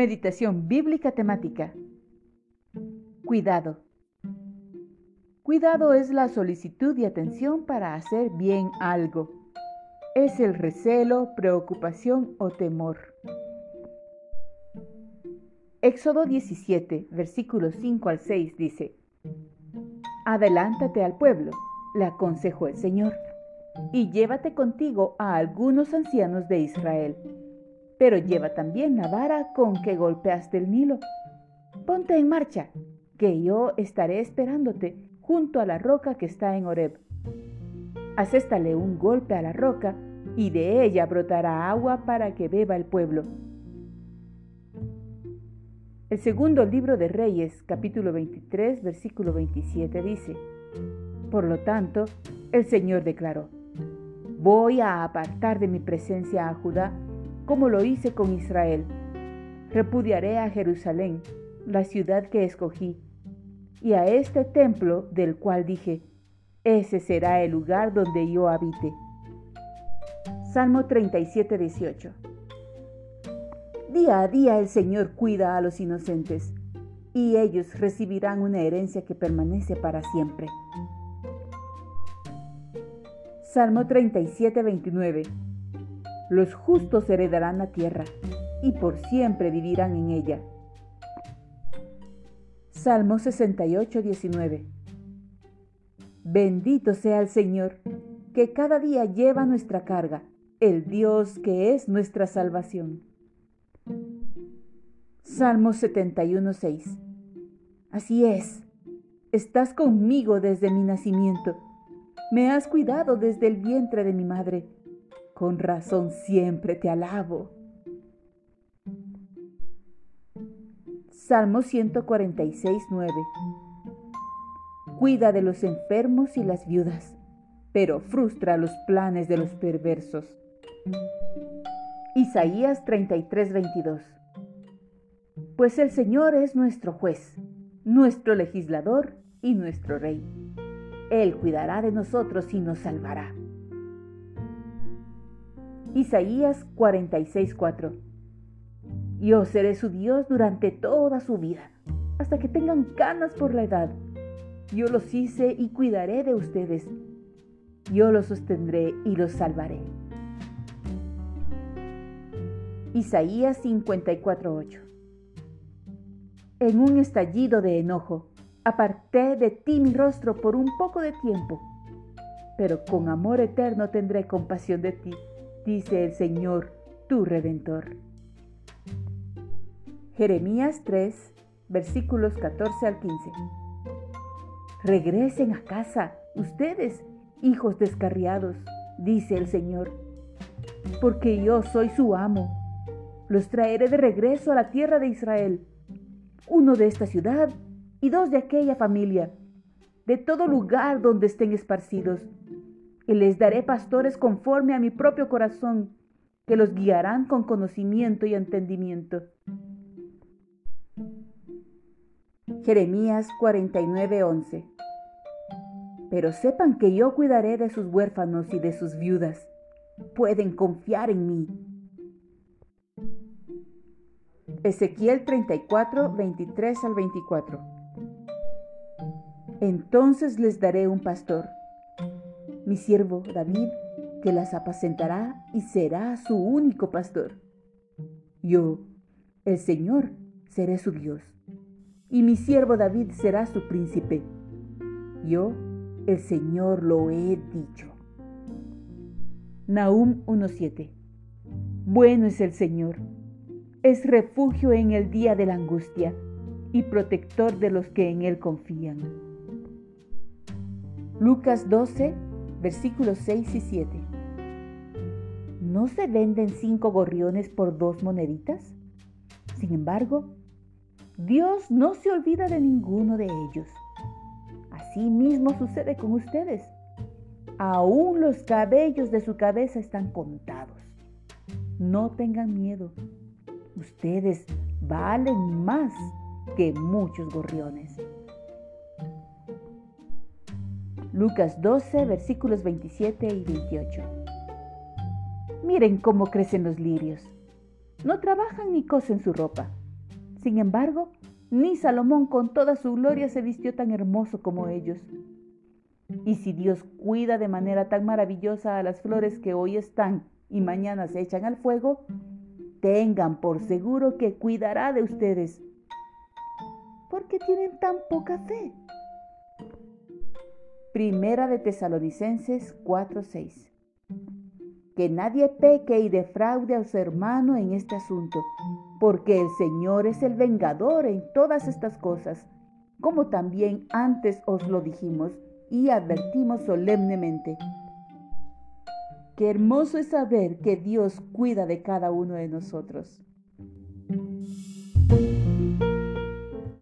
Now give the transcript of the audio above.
Meditación bíblica temática. Cuidado. Cuidado es la solicitud y atención para hacer bien algo. Es el recelo, preocupación o temor. Éxodo 17, versículos 5 al 6 dice, Adelántate al pueblo, le aconsejó el Señor, y llévate contigo a algunos ancianos de Israel pero lleva también la vara con que golpeaste el Nilo. Ponte en marcha, que yo estaré esperándote junto a la roca que está en Horeb. Acéstale un golpe a la roca y de ella brotará agua para que beba el pueblo. El segundo libro de Reyes, capítulo 23, versículo 27 dice, Por lo tanto, el Señor declaró, Voy a apartar de mi presencia a Judá como lo hice con Israel. Repudiaré a Jerusalén, la ciudad que escogí, y a este templo del cual dije, ese será el lugar donde yo habite. Salmo 37, 18. Día a día el Señor cuida a los inocentes, y ellos recibirán una herencia que permanece para siempre. Salmo 37, 29. Los justos heredarán la tierra y por siempre vivirán en ella. Salmo 68, 19. Bendito sea el Señor, que cada día lleva nuestra carga, el Dios que es nuestra salvación. Salmo 71, 6. Así es, estás conmigo desde mi nacimiento, me has cuidado desde el vientre de mi madre con razón siempre te alabo. Salmo 146, 9. Cuida de los enfermos y las viudas, pero frustra los planes de los perversos. Isaías 33, 22. Pues el Señor es nuestro juez, nuestro legislador y nuestro rey. Él cuidará de nosotros y nos salvará. Isaías 46:4 Yo seré su Dios durante toda su vida, hasta que tengan canas por la edad. Yo los hice y cuidaré de ustedes. Yo los sostendré y los salvaré. Isaías 54:8 En un estallido de enojo, aparté de ti mi rostro por un poco de tiempo, pero con amor eterno tendré compasión de ti dice el Señor, tu redentor. Jeremías 3, versículos 14 al 15. Regresen a casa, ustedes, hijos descarriados, dice el Señor, porque yo soy su amo. Los traeré de regreso a la tierra de Israel, uno de esta ciudad y dos de aquella familia, de todo lugar donde estén esparcidos y les daré pastores conforme a mi propio corazón, que los guiarán con conocimiento y entendimiento. Jeremías 49:11 Pero sepan que yo cuidaré de sus huérfanos y de sus viudas. Pueden confiar en mí. Ezequiel 34, 23 al 24. Entonces les daré un pastor mi siervo David, que las apacentará y será su único pastor. Yo, el Señor, seré su Dios, y mi siervo David será su príncipe. Yo, el Señor, lo he dicho. Nahum 1.7 Bueno es el Señor, es refugio en el día de la angustia y protector de los que en Él confían. Lucas 12, versículos 6 y 7. ¿No se venden cinco gorriones por dos moneditas? Sin embargo, Dios no se olvida de ninguno de ellos. Así mismo sucede con ustedes. Aún los cabellos de su cabeza están contados. No tengan miedo. Ustedes valen más que muchos gorriones. Lucas 12, versículos 27 y 28. Miren cómo crecen los lirios. No trabajan ni cosen su ropa. Sin embargo, ni Salomón con toda su gloria se vistió tan hermoso como ellos. Y si Dios cuida de manera tan maravillosa a las flores que hoy están y mañana se echan al fuego, tengan por seguro que cuidará de ustedes. ¿Por qué tienen tan poca fe? Primera de Tesalonicenses 4:6 Que nadie peque y defraude a su hermano en este asunto, porque el Señor es el vengador en todas estas cosas, como también antes os lo dijimos y advertimos solemnemente. Qué hermoso es saber que Dios cuida de cada uno de nosotros.